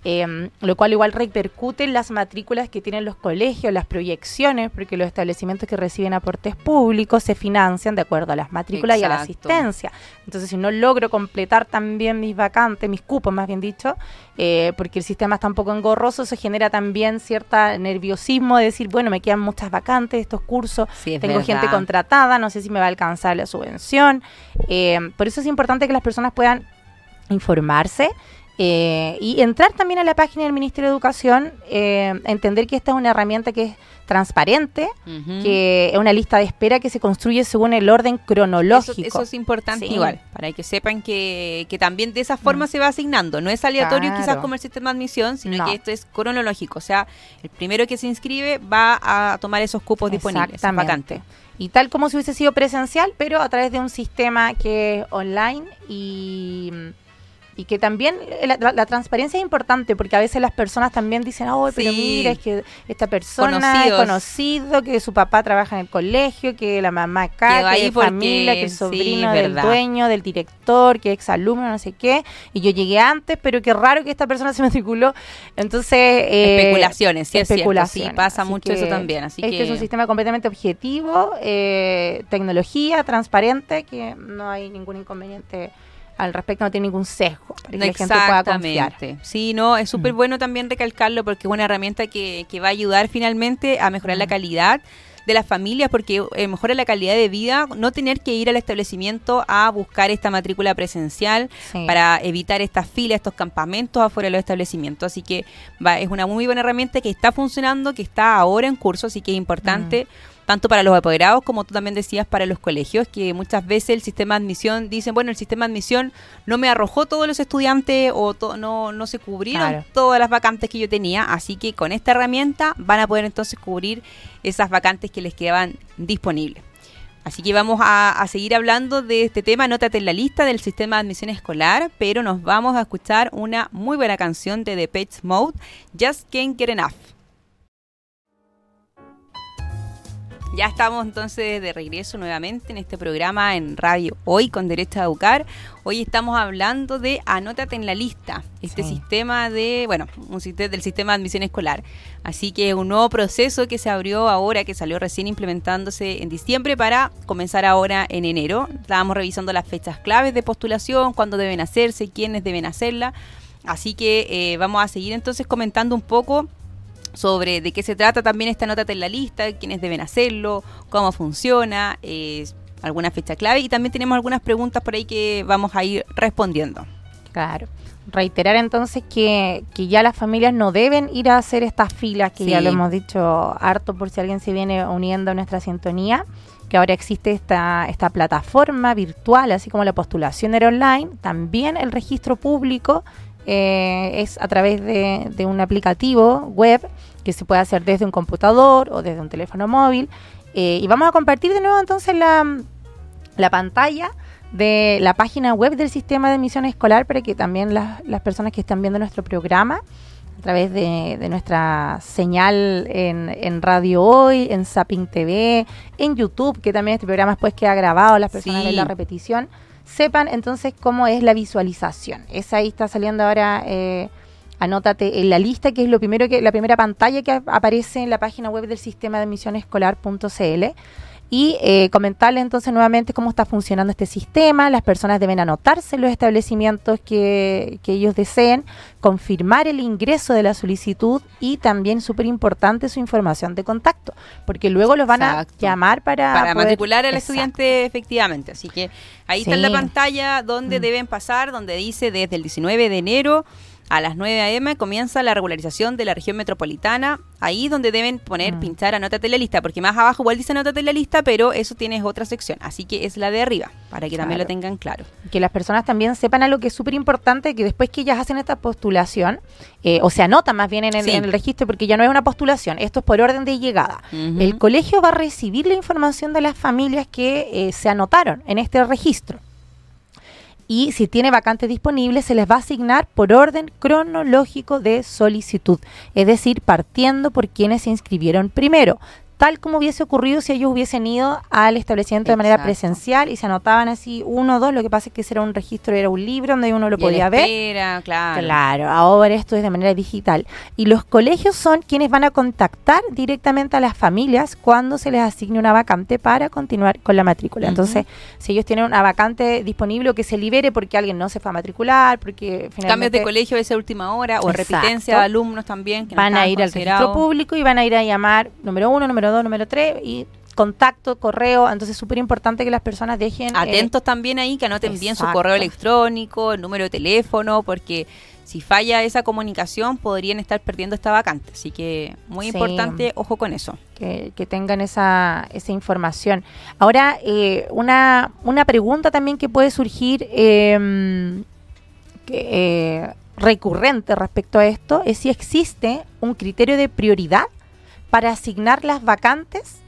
em, lo cual igual repercute en las matrículas que tienen los colegios, las proyecciones, porque los establecimientos que reciben aportes públicos se financian de acuerdo a las matrículas y a la asistencia. Entonces, si no logro completar también mis vacantes, mis cupos, más bien dicho, eh, porque el sistema está un poco engorroso, eso genera también cierta nerviosismo de decir, bueno, me quedan muchas vacantes, estos cursos, tengo gente contratada, no sé si me va a alcanzar la subvención. Eh, por eso es importante que las personas puedan informarse eh, y entrar también a la página del Ministerio de Educación, eh, entender que esta es una herramienta que es transparente, que es una lista de espera que se construye según el orden cronológico. Eso, es importante igual, para que sepan que, que también de esa forma mm. se va asignando. No es aleatorio quizás como el sistema de admisión, sino que esto es cronológico. O sea, el primero que se inscribe va a tomar esos cupos disponibles, vacantes. Y tal como si hubiese sido presencial, pero a través de un sistema que es online y y que también la, transparencia es importante porque a veces las personas también dicen, oh, pero mira, es que esta persona es conocido, que su papá trabaja en el colegio, que la mamá acá, que es familia, que es sobrino del dueño, del director, que es exalumno, no sé qué, y yo llegué antes, pero qué raro que esta persona se matriculó. Entonces... Eh, especulaciones, sí, especulaciones. sí, pasa mucho eso también. Así este es un sistema completamente objetivo, eh, tecnología, transparente, que no hay ningún inconveniente al respecto no tiene ningún sesgo para que la gente pueda confiar. Sí, no, es súper mm. bueno también recalcarlo porque es una herramienta que, que va a ayudar finalmente a mejorar la mm. calidad de las familias porque eh, mejora la calidad de vida no tener que ir al establecimiento a buscar esta matrícula presencial para evitar estas filas, estos campamentos afuera de los establecimientos. Así que va, es una muy buena herramienta que está funcionando, que está ahora en curso, así que es importante. Mm tanto para los apoderados como tú también decías para los colegios, que muchas veces el sistema de admisión dicen, bueno, el sistema de admisión no me arrojó todos los estudiantes o no, no se cubrieron todas las vacantes que yo tenía, así que con esta herramienta van a poder entonces cubrir esas vacantes que les quedaban disponibles. Así que vamos a, seguir hablando de este tema, nótate en la lista del sistema de admisión escolar, pero nos vamos a escuchar una muy buena canción de The Page Mode, Just Can't Get Enough. Ya estamos entonces de regreso nuevamente en este programa en Radio Hoy con Derecho a Educar. Hoy estamos hablando de Anótate en la lista, este sistema de, bueno, un sistema del sistema de admisión escolar. Así que un nuevo proceso que se abrió ahora, que salió recién implementándose en diciembre para comenzar ahora en enero. Estábamos revisando las fechas claves de postulación, cuándo deben hacerse, quiénes deben hacerla. Así que eh, vamos a seguir entonces comentando un poco sobre de qué se trata también esta nota en la lista, quiénes deben hacerlo, cómo funciona, eh, alguna fecha clave y también tenemos algunas preguntas por ahí que vamos a ir respondiendo. Claro. Reiterar entonces que, que ya las familias no deben ir a hacer estas filas, que ya lo hemos dicho harto por si alguien se viene uniendo a nuestra sintonía, que ahora existe esta, esta plataforma virtual, así como la postulación era online, también el registro público eh, es a través de, un aplicativo web que se puede hacer desde un computador o desde un teléfono móvil. Eh, y vamos a compartir de nuevo entonces la, la, pantalla de la página web del sistema de admisión escolar para que también las, las personas que están viendo nuestro programa a través de, nuestra señal en, en, Radio Hoy, en Zapping TV, en YouTube, que también este programa después queda grabado, las personas ven la repetición sepan entonces cómo es la visualización. Esa ahí está saliendo ahora, eh, anótate en la lista, que es lo primero que, la primera pantalla que aparece en la página web del sistema de admisión escolar.cl y eh, comentarles entonces nuevamente cómo está funcionando este sistema. Las personas deben anotarse en los establecimientos que, ellos deseen, confirmar el ingreso de la solicitud y también, súper importante, su información de contacto, porque luego los van a llamar para... Para matricular al estudiante efectivamente. Así que ahí está en la pantalla donde mm. deben pasar, donde dice desde el 19 de enero a las 9 a.m. comienza la regularización de la región metropolitana, ahí donde deben poner, mm. pinchar, anótate la lista, porque más abajo igual dice anótate la lista, pero eso tiene otra sección, así que es la de arriba, para que también lo tengan claro. Que las personas también sepan algo que es súper importante, que después que ellas hacen esta postulación, eh, o se anotan más bien en el, registro, porque ya no es una postulación, esto es por orden de llegada. El colegio va a recibir la información de las familias que eh, se anotaron en este registro y si tiene vacantes disponibles se les va a asignar por orden cronológico de solicitud, es decir, partiendo por quienes se inscribieron primero tal como hubiese ocurrido si ellos hubiesen ido al establecimiento de manera presencial y se anotaban así uno o dos. Lo que pasa es que ese era un registro, era un libro donde uno lo podía ver. Claro. Claro, ahora esto es de manera digital. Y los colegios son quienes van a contactar directamente a las familias cuando se les asigne una vacante para continuar con la matrícula. Entonces, si ellos tienen una vacante disponible o que se libere porque alguien no se fue a matricular, porque finalmente... Cambios de colegio a esa última hora o repitencia de alumnos también. Que van a ir al registro público y van a ir a llamar número uno, número número número 3 y contacto, correo, entonces es súper importante que las personas dejen... Eh, Atentos también ahí, que anoten bien su correo electrónico, el número de teléfono, porque si falla esa comunicación podrían estar perdiendo esta vacante. Así que muy importante, ojo con eso. Que, tengan esa, esa información. Ahora, eh, una, una pregunta también que puede surgir em, eh, recurrente respecto a esto es si existe un criterio de prioridad para asignar las vacantes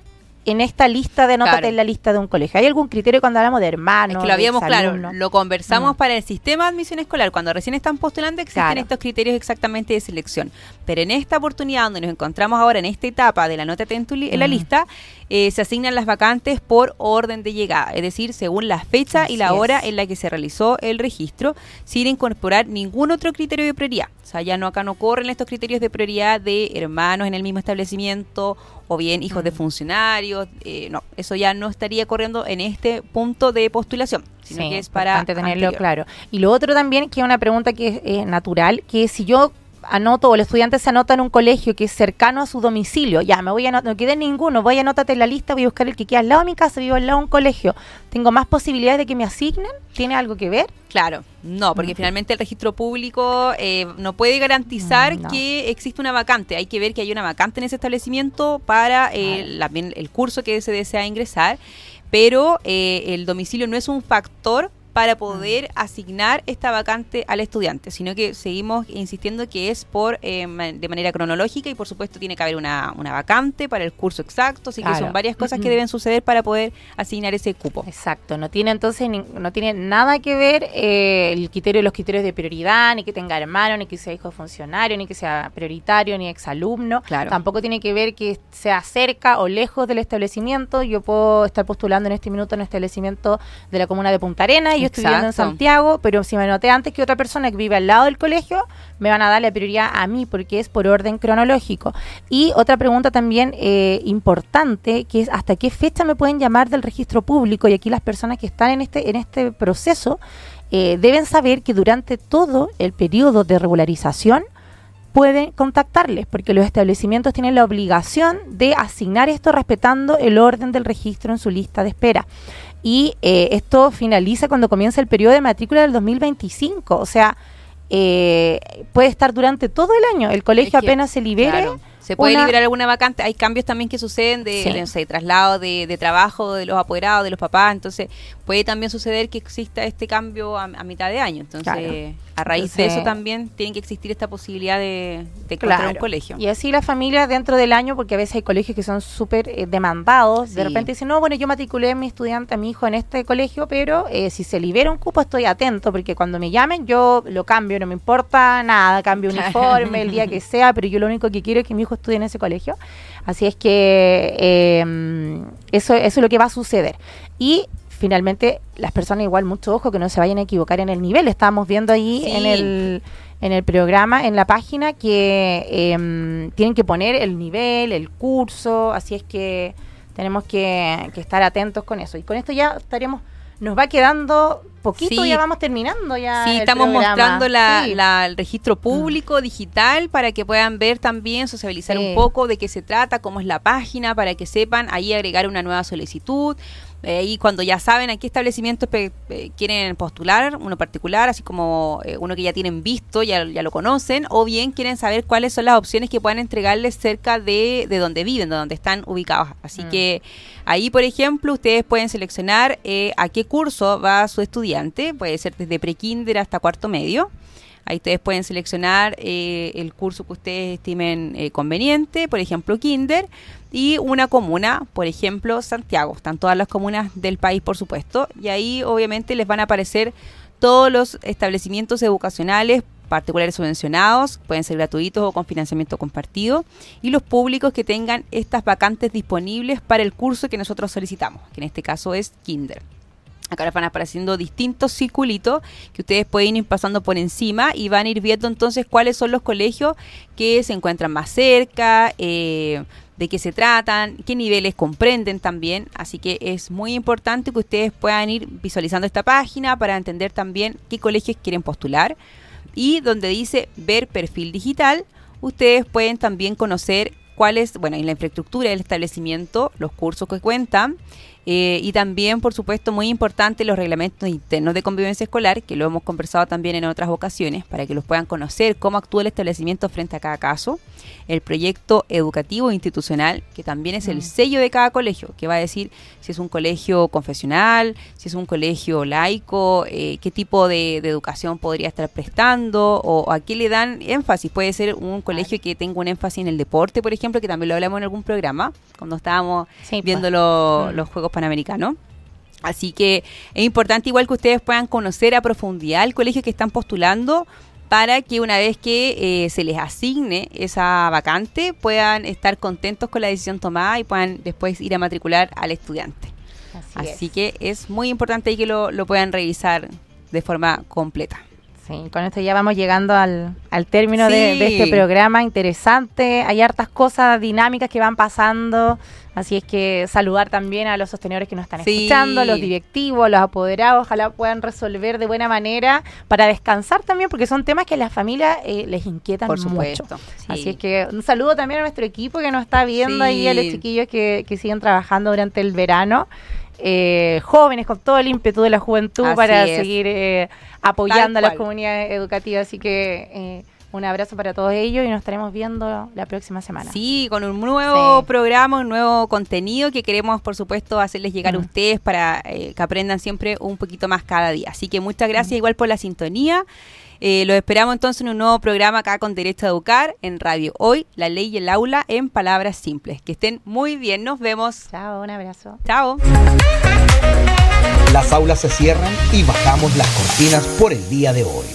en esta lista de notas en la lista de un colegio? ¿Hay algún criterio cuando hablamos de hermanos? Es que lo habíamos claro, lo conversamos mm. para el sistema de admisión escolar. Cuando recién están postulando existen estos criterios exactamente de selección. Pero en esta oportunidad donde nos encontramos ahora en esta etapa de la nota en la mm. lista, eh, se asignan las vacantes por orden de llegada, es decir, según la fecha y la hora en la que se realizó el registro, sin incorporar ningún otro criterio de prioridad. O sea, ya no acá no corren estos criterios de prioridad de hermanos en el mismo establecimiento o bien hijos de mm. funcionarios. Eh, no, eso ya no estaría corriendo en este punto de postulación, sino que es para tenerlo claro. Y lo otro también, que es una pregunta que es natural, que si yo anoto o el estudiante se anota en un colegio que es cercano a su domicilio, ya me voy a no quede ninguno, voy a anótate en la lista, voy a buscar el que queda al lado de mi casa, vivo al lado de un colegio, tengo más posibilidades de que me asignen, ¿tiene algo que ver? Claro, no, porque finalmente el registro público eh, no puede garantizar mm, que existe una vacante, hay que ver que hay una vacante en ese establecimiento para eh, el curso que se desea ingresar, pero eh, el domicilio no es un factor para poder asignar esta vacante al estudiante, sino que seguimos insistiendo que es por eh, de manera cronológica y por supuesto tiene que haber una, vacante para el curso exacto, así que son varias cosas que deben suceder para poder asignar ese cupo. Exacto, no tiene entonces no tiene nada que ver eh, el criterio los criterios de prioridad, ni que tenga hermano, ni que sea hijo funcionario, ni que sea prioritario, ni exalumno. Claro. Tampoco tiene que ver que sea cerca o lejos del establecimiento. Yo puedo estar postulando en este minuto en un establecimiento de la comuna de Punta Arena y yo estoy viviendo en Santiago, pero si me anoté antes que otra persona que vive al lado del colegio, me van a dar la prioridad a mí porque es por orden cronológico. Y otra pregunta también eh, importante, que es hasta qué fecha me pueden llamar del registro público y aquí las personas que están en este, en este proceso eh, deben saber que durante todo el periodo de regularización pueden contactarles, porque los establecimientos tienen la obligación de asignar esto respetando el orden del registro en su lista de espera. Y eh, esto finaliza cuando comienza el periodo de matrícula del 2025, o sea, eh, puede estar durante todo el año. El colegio apenas se libere. Se puede liberar alguna vacante. Hay cambios también que suceden de, traslado de, trabajo de los apoderados, de los papás. Entonces, puede también suceder que exista este cambio a, mitad de año. Entonces, a raíz de eso también tiene que existir esta posibilidad de, de encontrar un colegio. Y así la familia dentro del año, porque a veces hay colegios que son súper eh, demandados, de repente dicen, no, bueno, yo matriculé a mi estudiante, a mi hijo en este colegio, pero eh, si se libera un cupo estoy atento, porque cuando me llamen yo lo cambio, no me importa nada, cambio uniforme el día que sea, pero yo lo único que quiero es que mi hijo estudie en ese colegio. Así es que eh, eso, eso es lo que va a suceder. Y finalmente las personas igual mucho ojo que no se vayan a equivocar en el nivel. Estábamos viendo ahí en el en el programa, en la página, que em, tienen que poner el nivel, el curso, así es que tenemos que, que estar atentos con eso. Y con esto ya estaríamos nos va quedando poquito, ya vamos terminando ya. Sí, estamos mostrando la, el registro público digital para que puedan ver también, sociabilizar un poco de qué se trata, cómo es la página, para que sepan ahí agregar una nueva solicitud. Eh, y cuando ya saben a qué establecimientos eh, quieren postular, uno particular, así como eh, uno que ya tienen visto, ya, ya lo conocen, o bien quieren saber cuáles son las opciones que puedan entregarles cerca de, de donde viven, de donde están ubicados. Así mm. que ahí, por ejemplo, ustedes pueden seleccionar a qué curso va su estudiante, puede ser desde prekinder hasta cuarto medio. Ahí ustedes pueden seleccionar eh, el curso que ustedes estimen eh, conveniente, por ejemplo, Kinder, y una comuna, por ejemplo, Santiago. Están todas las comunas del país, por supuesto, y ahí obviamente les van a aparecer todos los establecimientos educacionales particulares subvencionados, pueden ser gratuitos o con financiamiento compartido, y los públicos que tengan estas vacantes disponibles para el curso que nosotros solicitamos, que en este caso es Kinder. Acá les van apareciendo distintos circulitos que ustedes pueden ir pasando por encima y van a ir viendo entonces cuáles son los colegios que se encuentran más cerca, eh, de qué se tratan, qué niveles comprenden también. Así que es muy importante que ustedes puedan ir visualizando esta página para entender también qué colegios quieren postular. Y donde dice ver perfil digital, ustedes pueden también conocer cuál es, bueno, en la infraestructura del establecimiento, los cursos que cuentan eh, y también, por supuesto, muy importante los reglamentos internos de convivencia escolar, que lo hemos conversado también en otras ocasiones, para que los puedan conocer, cómo actúa el establecimiento frente a cada caso. El proyecto educativo institucional, que también es el mm. sello de cada colegio, que va a decir si es un colegio confesional, si es un colegio laico, eh, qué tipo de, educación podría estar prestando o a qué le dan énfasis. Puede ser un colegio que tenga un énfasis en el deporte, por ejemplo, que también lo hablamos en algún programa, cuando estábamos viendo pues. mm. los Juegos Panamericano. Así que es importante igual que ustedes puedan conocer a profundidad el colegio que están postulando para que una vez que eh, se les asigne esa vacante puedan estar contentos con la decisión tomada y puedan después ir a matricular al estudiante. Así, que es muy importante que lo, lo puedan revisar de forma completa. Sí, con esto ya vamos llegando al, al término de, este programa interesante. Hay hartas cosas dinámicas que van pasando. Así es que saludar también a los sostenedores que nos están escuchando, los directivos, los apoderados. Ojalá puedan resolver de buena manera para descansar también, porque son temas que a las familias eh, les inquietan Por mucho. Así es que un saludo también a nuestro equipo que nos está viendo ahí, a los chiquillos que, que siguen trabajando durante el verano. Eh, jóvenes con todo el ímpetu de la juventud para seguir eh, apoyando a las comunidades educativas. Así que eh, Un abrazo para todos ellos y nos estaremos viendo la próxima semana. Sí, con un nuevo programa, un nuevo contenido que queremos, por supuesto, hacerles llegar a ustedes para eh, que aprendan siempre un poquito más cada día. Así que muchas gracias igual por la sintonía. Eh, los esperamos entonces en un nuevo programa acá con Derecho a Educar en Radio Hoy, La Ley y el Aula en Palabras Simples. Que estén muy bien, nos vemos. Chao, un abrazo. Chao. Las aulas se cierran y bajamos las cortinas por el día de hoy.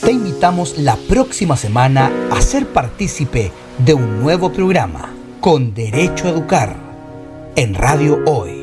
Te invitamos la próxima semana a ser partícipe de un nuevo programa con Derecho a Educar en Radio Hoy.